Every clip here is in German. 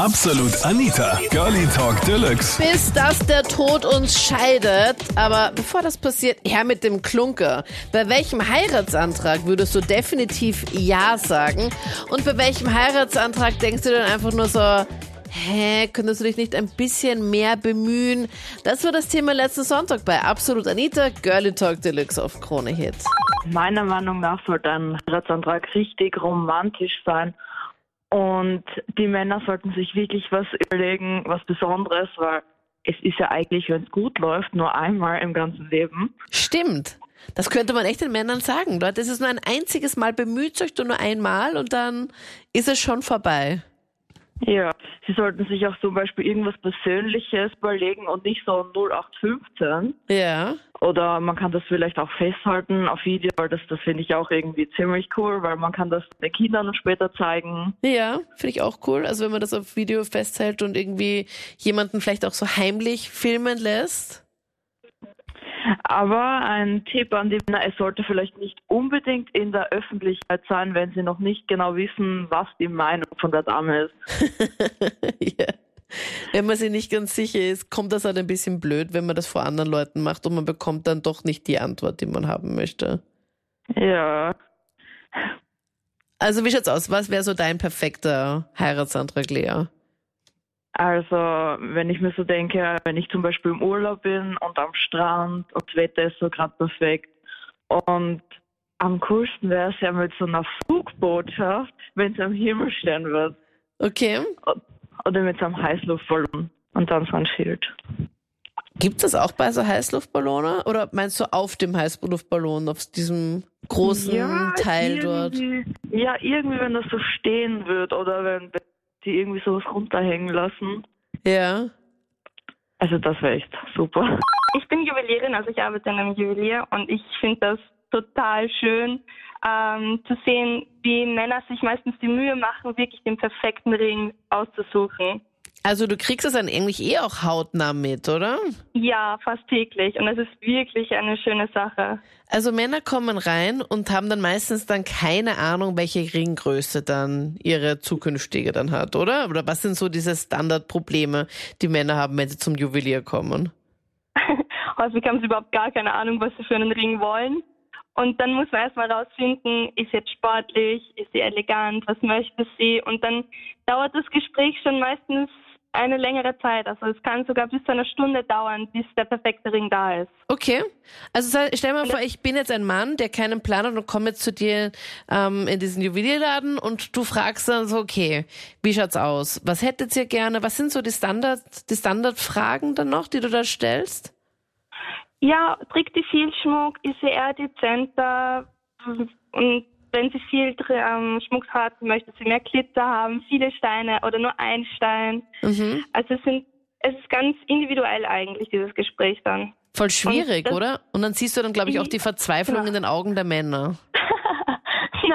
Absolut Anita, Girlie Talk Deluxe. Bis dass der Tod uns scheidet. Aber bevor das passiert, her mit dem Klunker. Bei welchem Heiratsantrag würdest du definitiv Ja sagen? Und bei welchem Heiratsantrag denkst du dann einfach nur so, hä, könntest du dich nicht ein bisschen mehr bemühen? Das war das Thema letzten Sonntag bei Absolut Anita, Girlie Talk Deluxe auf Krone Hits. Meiner Meinung nach sollte ein Heiratsantrag richtig romantisch sein. Und die Männer sollten sich wirklich was überlegen, was Besonderes, weil es ist ja eigentlich, wenn es gut läuft, nur einmal im ganzen Leben. Stimmt. Das könnte man echt den Männern sagen. Leute, es ist nur ein einziges Mal, bemüht euch nur einmal und dann ist es schon vorbei. Ja, sie sollten sich auch zum Beispiel irgendwas Persönliches überlegen und nicht so 0815. Ja. Oder man kann das vielleicht auch festhalten auf Video, weil das, das finde ich auch irgendwie ziemlich cool, weil man kann das den Kindern später zeigen. Ja, finde ich auch cool. Also wenn man das auf Video festhält und irgendwie jemanden vielleicht auch so heimlich filmen lässt. Aber ein Tipp an die Männer, es sollte vielleicht nicht unbedingt in der Öffentlichkeit sein, wenn sie noch nicht genau wissen, was die Meinung von der Dame ist. ja. Wenn man sich nicht ganz sicher ist, kommt das halt ein bisschen blöd, wenn man das vor anderen Leuten macht und man bekommt dann doch nicht die Antwort, die man haben möchte. Ja. Also wie schaut's aus? Was wäre so dein perfekter Heiratsantrag, Lea? Also, wenn ich mir so denke, wenn ich zum Beispiel im Urlaub bin und am Strand und das Wetter ist so gerade perfekt und am coolsten wäre es ja mit so einer Flugbotschaft, wenn es am Himmel stehen wird. Okay. Oder mit so einem Heißluftballon und dann so ein Schild. Gibt es auch bei so Heißluftballonen? Oder meinst du auf dem Heißluftballon, auf diesem großen ja, Teil dort? Ja, irgendwie, wenn das so stehen wird oder wenn die irgendwie sowas runterhängen lassen. Ja. Also das wäre echt super. Ich bin Juwelierin, also ich arbeite in einem Juwelier und ich finde das total schön ähm, zu sehen, wie Männer sich meistens die Mühe machen, wirklich den perfekten Ring auszusuchen. Also du kriegst es dann eigentlich eh auch hautnah mit, oder? Ja, fast täglich. Und es ist wirklich eine schöne Sache. Also Männer kommen rein und haben dann meistens dann keine Ahnung, welche Ringgröße dann ihre zukünftige dann hat, oder? Oder was sind so diese Standardprobleme, die Männer haben, wenn sie zum Juwelier kommen? Häufig haben sie überhaupt gar keine Ahnung, was sie für einen Ring wollen. Und dann muss man erstmal rausfinden, ist sie jetzt sportlich, ist sie elegant, was möchte sie? Und dann dauert das Gespräch schon meistens eine längere Zeit. Also es kann sogar bis zu einer Stunde dauern, bis der perfekte Ring da ist. Okay. Also stell mal vor, ich bin jetzt ein Mann, der keinen Plan hat und komme jetzt zu dir ähm, in diesen Juwelierladen und du fragst dann so, okay, wie schaut's aus? Was hättet ihr gerne? Was sind so die Standard, die Standardfragen dann noch, die du da stellst? Ja, trägt die viel Schmuck? Ist sie eher dezenter? Und wenn sie viel ähm, Schmuck hat, möchte sie mehr Glitzer haben, viele Steine oder nur ein Stein. Mhm. Also es, sind, es ist ganz individuell eigentlich, dieses Gespräch dann. Voll schwierig, Und das, oder? Und dann siehst du dann, glaube ich, auch die Verzweiflung ja. in den Augen der Männer.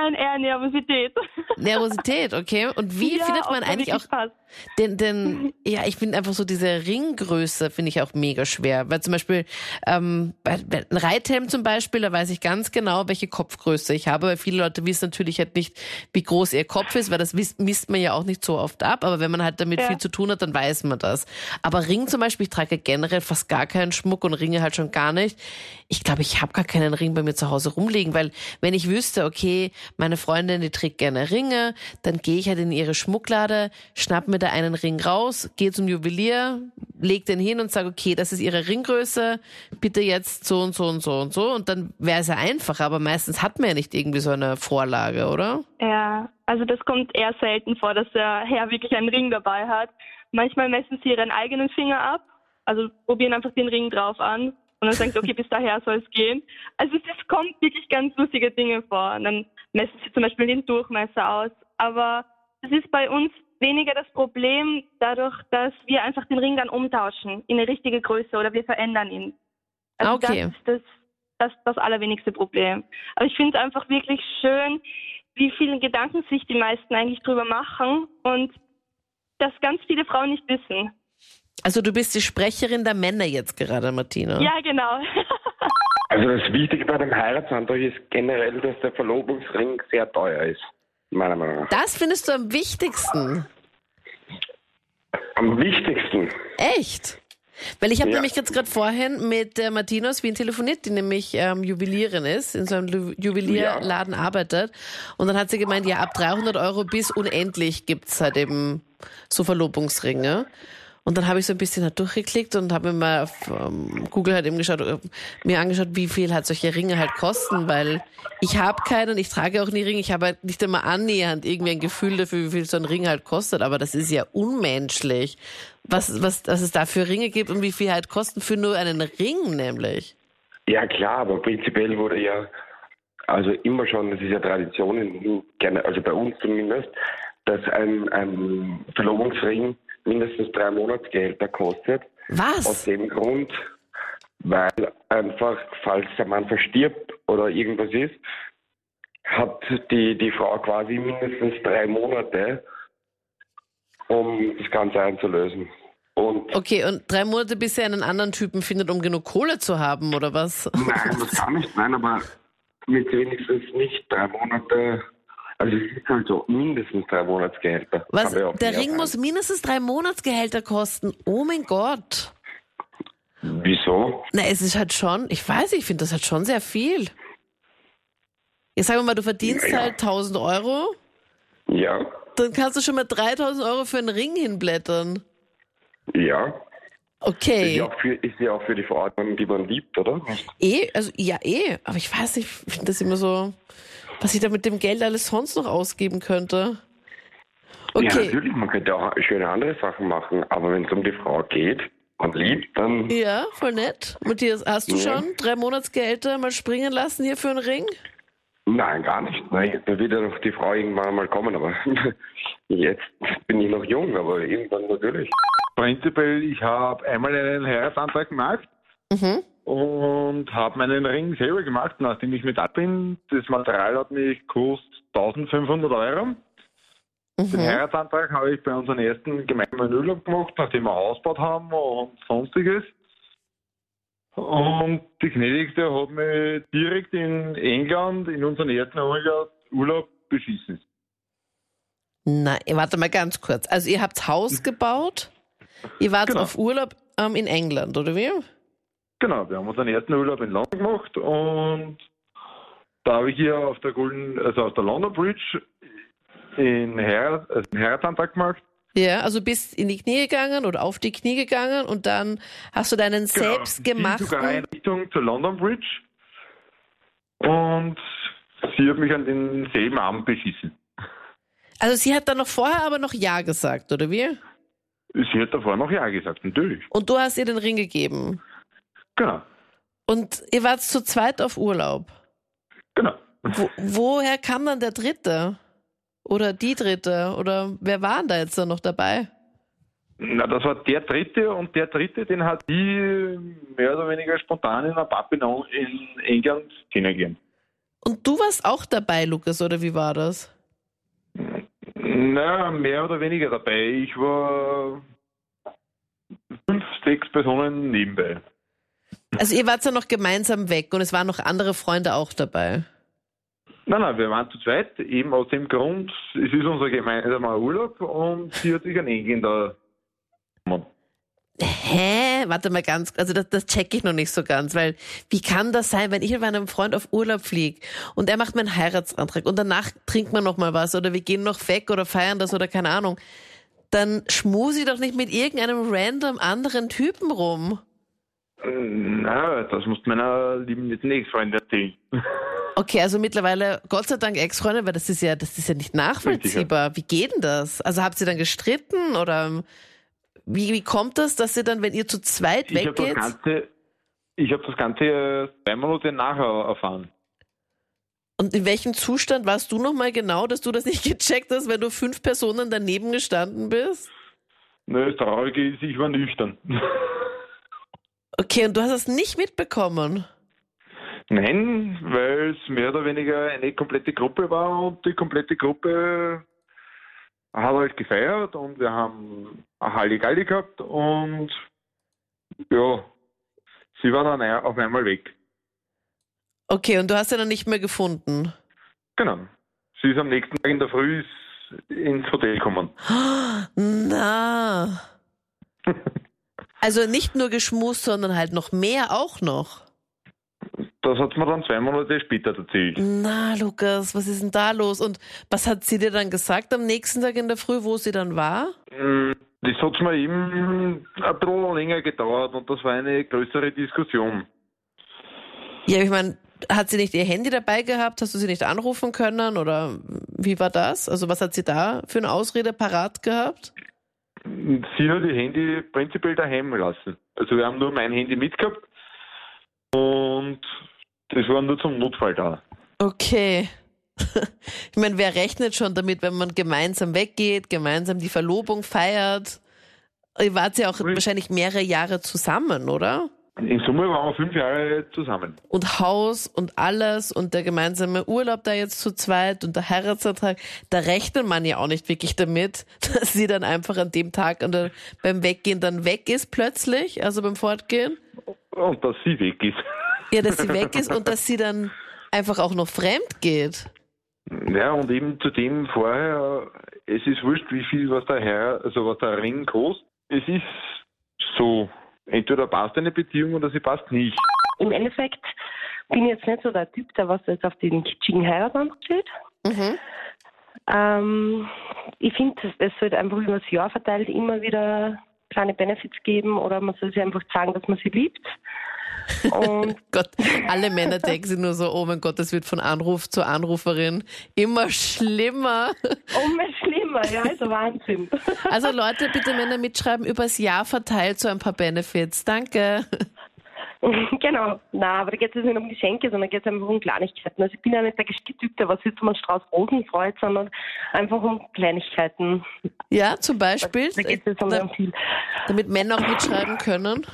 Nein, eher Nervosität. Nervosität, okay. Und wie ja, findet man eigentlich auch denn, denn ja, ich finde einfach so diese Ringgröße finde ich auch mega schwer, weil zum Beispiel ähm, bei, bei ein Reithelm zum Beispiel, da weiß ich ganz genau, welche Kopfgröße ich habe, weil viele Leute wissen natürlich halt nicht, wie groß ihr Kopf ist, weil das misst man ja auch nicht so oft ab, aber wenn man halt damit ja. viel zu tun hat, dann weiß man das. Aber Ring zum Beispiel, ich trage generell fast gar keinen Schmuck und Ringe halt schon gar nicht. Ich glaube, ich habe gar keinen Ring bei mir zu Hause rumliegen, weil wenn ich wüsste, okay, meine Freundin, die trägt gerne Ringe, dann gehe ich halt in ihre Schmucklade, schnapp mir da einen Ring raus, gehe zum Juwelier, leg den hin und sage, okay, das ist ihre Ringgröße, bitte jetzt so und so und so und so. Und dann wäre es ja einfacher, aber meistens hat man ja nicht irgendwie so eine Vorlage, oder? Ja, also das kommt eher selten vor, dass der Herr wirklich einen Ring dabei hat. Manchmal messen sie ihren eigenen Finger ab, also probieren einfach den Ring drauf an und dann sagen sie, okay, bis daher soll es gehen. Also es kommt wirklich ganz lustige Dinge vor. Und dann messen sie zum Beispiel den Durchmesser aus. Aber es ist bei uns weniger das Problem dadurch, dass wir einfach den Ring dann umtauschen in eine richtige Größe oder wir verändern ihn. Also okay. das ist das, das, das allerwenigste Problem. Aber ich finde es einfach wirklich schön, wie viele Gedanken sich die meisten eigentlich drüber machen und dass ganz viele Frauen nicht wissen. Also du bist die Sprecherin der Männer jetzt gerade, Martina. Ja, genau. also das Wichtige bei dem Heiratsantrag ist generell, dass der Verlobungsring sehr teuer ist meiner Meinung nach. Das findest du am wichtigsten? Am wichtigsten. Echt? Weil ich habe ja. nämlich jetzt gerade vorhin mit der Martina aus Wien telefoniert, die nämlich ähm, Juwelierin ist, in so einem Juwelierladen ja. arbeitet. Und dann hat sie gemeint, ja, ab 300 Euro bis unendlich gibt's halt eben so Verlobungsringe. Und dann habe ich so ein bisschen halt durchgeklickt und habe mir mal auf ähm, Google halt eben geschaut, äh, mir angeschaut, wie viel halt solche Ringe halt kosten, weil ich habe keinen, ich trage auch nie Ringe, ich habe halt nicht einmal annähernd irgendwie ein Gefühl dafür, wie viel so ein Ring halt kostet, aber das ist ja unmenschlich, was, was, was es da für Ringe gibt und wie viel halt kosten für nur einen Ring nämlich. Ja klar, aber prinzipiell wurde ja, also immer schon, das ist ja Tradition, also bei uns zumindest, dass ein, ein Verlobungsring mindestens drei Monatsgehälter kostet. Was? Aus dem Grund, weil einfach, falls der Mann verstirbt oder irgendwas ist, hat die, die Frau quasi mindestens drei Monate, um das Ganze einzulösen. Und okay, und drei Monate, bis er einen anderen Typen findet, um genug Kohle zu haben, oder was? Nein, das kann nicht, nein, aber mit wenigstens nicht drei Monate also es ist halt so mindestens drei Monatsgehälter. Was? Der Ring muss mindestens drei Monatsgehälter kosten. Oh mein Gott. Wieso? Na, es ist halt schon, ich weiß, ich finde das halt schon sehr viel. Jetzt sagen wir mal, du verdienst ja. halt 1000 Euro. Ja. Dann kannst du schon mal 3000 Euro für einen Ring hinblättern. Ja. Okay. Ist ja auch für, ist ja auch für die Verordnung, die man liebt, oder? Eh, also ja, eh. Aber ich weiß nicht, ich finde das immer so was ich da mit dem Geld alles sonst noch ausgeben könnte. Okay. Ja, natürlich, man könnte auch schöne andere Sachen machen, aber wenn es um die Frau geht und liebt, dann. Ja, voll nett. Matthias, hast du ja. schon drei Monatsgehälter mal springen lassen hier für einen Ring? Nein, gar nicht. Nein, da wird ja noch die Frau irgendwann mal kommen, aber jetzt bin ich noch jung, aber irgendwann natürlich. Prinzipiell, ich habe einmal einen Heiratsantrag gemacht. Mhm und habe meinen Ring selber gemacht, nachdem ich mit ab bin. Das Material hat mich gekostet 1500 Euro. Mhm. Den Heiratsantrag habe ich bei unserem ersten gemeinsamen Urlaub gemacht, nachdem wir ausgebaut haben und sonstiges. Und die Gnädigste hat mich direkt in England in unseren ersten Urlaub beschissen. Nein, warte mal ganz kurz. Also ihr habt Haus gebaut, ihr wart genau. auf Urlaub ähm, in England, oder wie? Genau, wir haben unseren ersten Urlaub in London gemacht und da habe ich hier auf der Golden, also auf der London Bridge in Heirat, also einen Heiratsantrag gemacht. Ja, also bist in die Knie gegangen oder auf die Knie gegangen und dann hast du deinen genau, selbstgemachten... sogar in Richtung zur London Bridge und sie hat mich an denselben Abend beschissen. Also sie hat dann noch vorher aber noch Ja gesagt, oder wie? Sie hat davor noch Ja gesagt, natürlich. Und du hast ihr den Ring gegeben? Genau. Und ihr wart zu zweit auf Urlaub? Genau. Wo, woher kam dann der Dritte? Oder die Dritte? Oder wer waren da jetzt da noch dabei? Na, das war der Dritte und der Dritte, den hat die mehr oder weniger spontan in einer Pub in England kennengelernt. Und du warst auch dabei, Lukas, oder wie war das? Na, mehr oder weniger dabei. Ich war fünf, sechs Personen nebenbei. Also ihr wart ja noch gemeinsam weg und es waren noch andere Freunde auch dabei. Nein, nein, wir waren zu zweit, eben aus dem Grund, es ist unser gemeinsamer Urlaub und sie hat sich ein Engländer Hä? Warte mal ganz, also das, das check ich noch nicht so ganz, weil wie kann das sein, wenn ich mit meinem Freund auf Urlaub fliege und er macht mir einen Heiratsantrag und danach trinkt man noch mal was oder wir gehen noch weg oder feiern das oder keine Ahnung, dann schmuse ich doch nicht mit irgendeinem random anderen Typen rum. Na, das muss meiner lieben Ex-Freundin erzählen. Okay, also mittlerweile, Gott sei Dank Ex-Freundin, weil das ist ja, das ist ja nicht nachvollziehbar. Wie geht denn das? Also habt ihr dann gestritten oder wie, wie kommt das, dass ihr dann, wenn ihr zu zweit ich weggeht? Hab das Ganze, ich habe das Ganze zwei Monate nachher erfahren. Und in welchem Zustand warst du nochmal genau, dass du das nicht gecheckt hast, wenn du fünf Personen daneben gestanden bist? Nö, das Traurige ist, ich war nüchtern. Okay, und du hast es nicht mitbekommen? Nein, weil es mehr oder weniger eine komplette Gruppe war und die komplette Gruppe hat halt gefeiert und wir haben eine Halligalli gehabt und ja, sie war dann auf einmal weg. Okay, und du hast sie dann nicht mehr gefunden? Genau. Sie ist am nächsten Tag in der Früh ins Hotel gekommen. Na. also nicht nur geschmust, sondern halt noch mehr auch noch. Das hat mir dann zwei Monate später erzählt. Na, Lukas, was ist denn da los? Und was hat sie dir dann gesagt am nächsten Tag in der Früh, wo sie dann war? Mm, das hat mir eben ein bisschen länger gedauert und das war eine größere Diskussion. Ja, ich meine, hat sie nicht ihr Handy dabei gehabt? Hast du sie nicht anrufen können? Oder wie war das? Also was hat sie da für eine Ausrede parat gehabt? Sie hat ihr Handy prinzipiell daheim gelassen. Also wir haben nur mein Handy mitgehabt und das war nur zum Notfall da. Okay. Ich meine, wer rechnet schon damit, wenn man gemeinsam weggeht, gemeinsam die Verlobung feiert? Ihr wart ja auch wahrscheinlich mehrere Jahre zusammen, oder? In Summe waren wir fünf Jahre zusammen. Und Haus und alles und der gemeinsame Urlaub da jetzt zu zweit und der Heiratsantrag, da rechnet man ja auch nicht wirklich damit, dass sie dann einfach an dem Tag der, beim Weggehen dann weg ist plötzlich, also beim Fortgehen. Und dass sie weg ist. Ja, dass sie weg ist und dass sie dann einfach auch noch fremd geht. Ja, und eben zu dem vorher, es ist wurscht, wie viel was der Herr, also was der Ring kostet. Es ist so, entweder passt eine Beziehung oder sie passt nicht. Im Endeffekt bin ich jetzt nicht so der Typ, der was jetzt auf den kitschigen Heiratsantrag steht. Mhm. Ähm, ich finde, es sollte einfach über das Jahr verteilt immer wieder kleine Benefits geben oder man soll sich einfach sagen, dass man sie liebt. Und Gott, alle Männer denken sich nur so, oh mein Gott, das wird von Anruf zu Anruferin immer schlimmer. Immer schlimmer, ja, ist ein Wahnsinn. Also Leute, bitte Männer mitschreiben, übers Jahr verteilt so ein paar Benefits. Danke. Genau, na, aber da geht es nicht um Geschenke, sondern geht es einfach um Kleinigkeiten. Also ich bin ja nicht der Typ, der was jetzt um einen Strauß Rosen freut, sondern einfach um Kleinigkeiten. Ja, zum Beispiel. Da geht es um da, viel. Damit Männer auch mitschreiben können.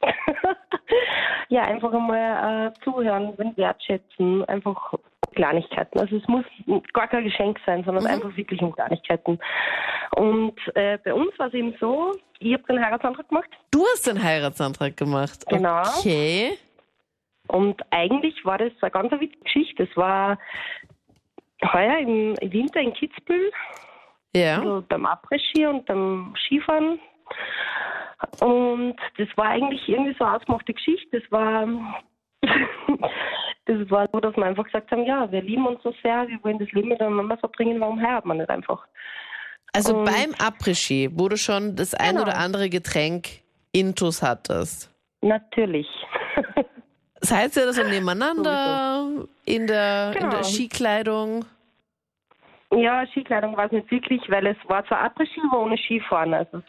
ja, einfach einmal äh, zuhören, wertschätzen, einfach Kleinigkeiten. Also es muss gar kein Geschenk sein, sondern mhm. einfach wirklich um Kleinigkeiten. Und äh, bei uns war es eben so, ich habe den Heiratsantrag gemacht. Du hast den Heiratsantrag gemacht? Genau. Okay. Und eigentlich war das eine ganz witzige Geschichte. Es war heuer im Winter in Kitzbühel. Ja. Also beim Après-Ski und beim Skifahren. Und das war eigentlich irgendwie so eine ausgemachte Geschichte. Das war, das war so, dass wir einfach gesagt haben, ja, wir lieben uns so sehr, wir wollen das Leben miteinander verbringen, warum heiraten wir nicht einfach? Also und beim Après-Ski, wo du schon das ein genau. oder andere Getränk intus hattest? Natürlich. Seid ihr da so nebeneinander in der, genau. in der. Skikleidung? Ja, Skikleidung war es nicht wirklich, weil es war zwar Après-Ski, aber ohne Skifahren. Also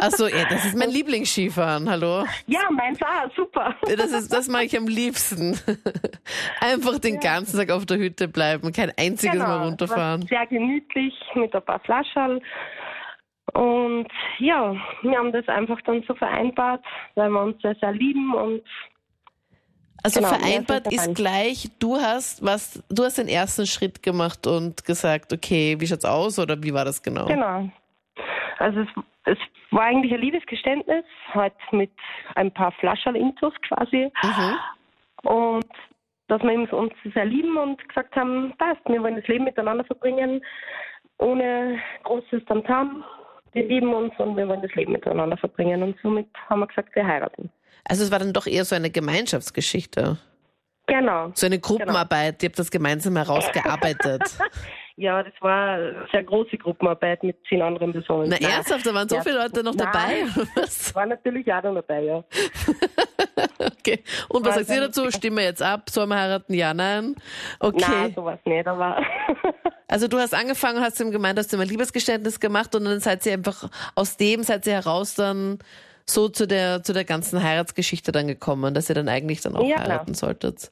Achso, ja, das ist mein Lieblingsskifahren, hallo? Ja, meins auch, super. Das, ist, das mache ich am liebsten. Einfach den ja. ganzen Tag auf der Hütte bleiben, kein einziges genau, Mal runterfahren. Sehr gemütlich mit ein paar Flaschen. Und ja, wir haben das einfach dann so vereinbart, weil wir uns sehr, sehr lieben und also genau, vereinbart ist gleich, du hast was, du hast den ersten Schritt gemacht und gesagt, okay, wie schaut's aus oder wie war das genau? Genau. Also es, es war eigentlich ein Liebesgeständnis, halt mit ein paar Flaschen Intus quasi. Mhm. Und dass wir uns sehr lieben und gesagt haben, passt, wir wollen das Leben miteinander verbringen, ohne großes Tamtam. Wir lieben uns und wir wollen das Leben miteinander verbringen. Und somit haben wir gesagt, wir heiraten. Also es war dann doch eher so eine Gemeinschaftsgeschichte. Genau. So eine Gruppenarbeit, genau. ihr habt das gemeinsam herausgearbeitet. ja, das war eine sehr große Gruppenarbeit mit zehn anderen Personen. Na ernsthaft, da waren so ja. viele Leute noch dabei? Was? War natürlich auch noch dabei, ja. okay. Und was sagt ihr dazu? Stimmen wir jetzt ab? Sollen wir heiraten? Ja, nein? Okay. Nein, sowas nicht, aber... also du hast angefangen, hast ihm gemeint, hast du ein Liebesgeständnis gemacht und dann seid ihr einfach aus dem, seid ihr heraus dann so zu der, zu der ganzen Heiratsgeschichte dann gekommen, dass ihr dann eigentlich dann auch ja, heiraten solltet.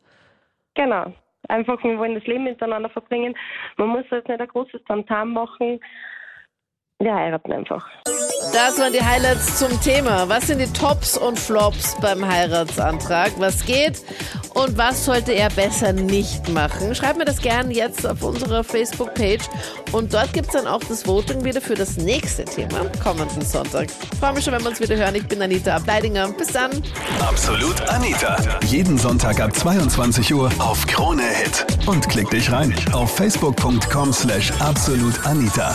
Genau. Einfach, wir wollen das Leben miteinander verbringen. Man muss jetzt nicht ein großes Tamtam machen. Wir heiraten einfach. Das waren die Highlights zum Thema. Was sind die Tops und Flops beim Heiratsantrag? Was geht und was sollte er besser nicht machen? Schreibt mir das gerne jetzt auf unserer Facebook-Page und dort gibt es dann auch das Voting wieder für das nächste Thema kommenden Sonntag. Ich freue mich schon, wenn wir uns wieder hören. Ich bin Anita Ableidinger. Bis dann. Absolut Anita. Jeden Sonntag ab 22 Uhr auf Krone Hit. Und klick dich rein auf facebook.com slash absolutanita.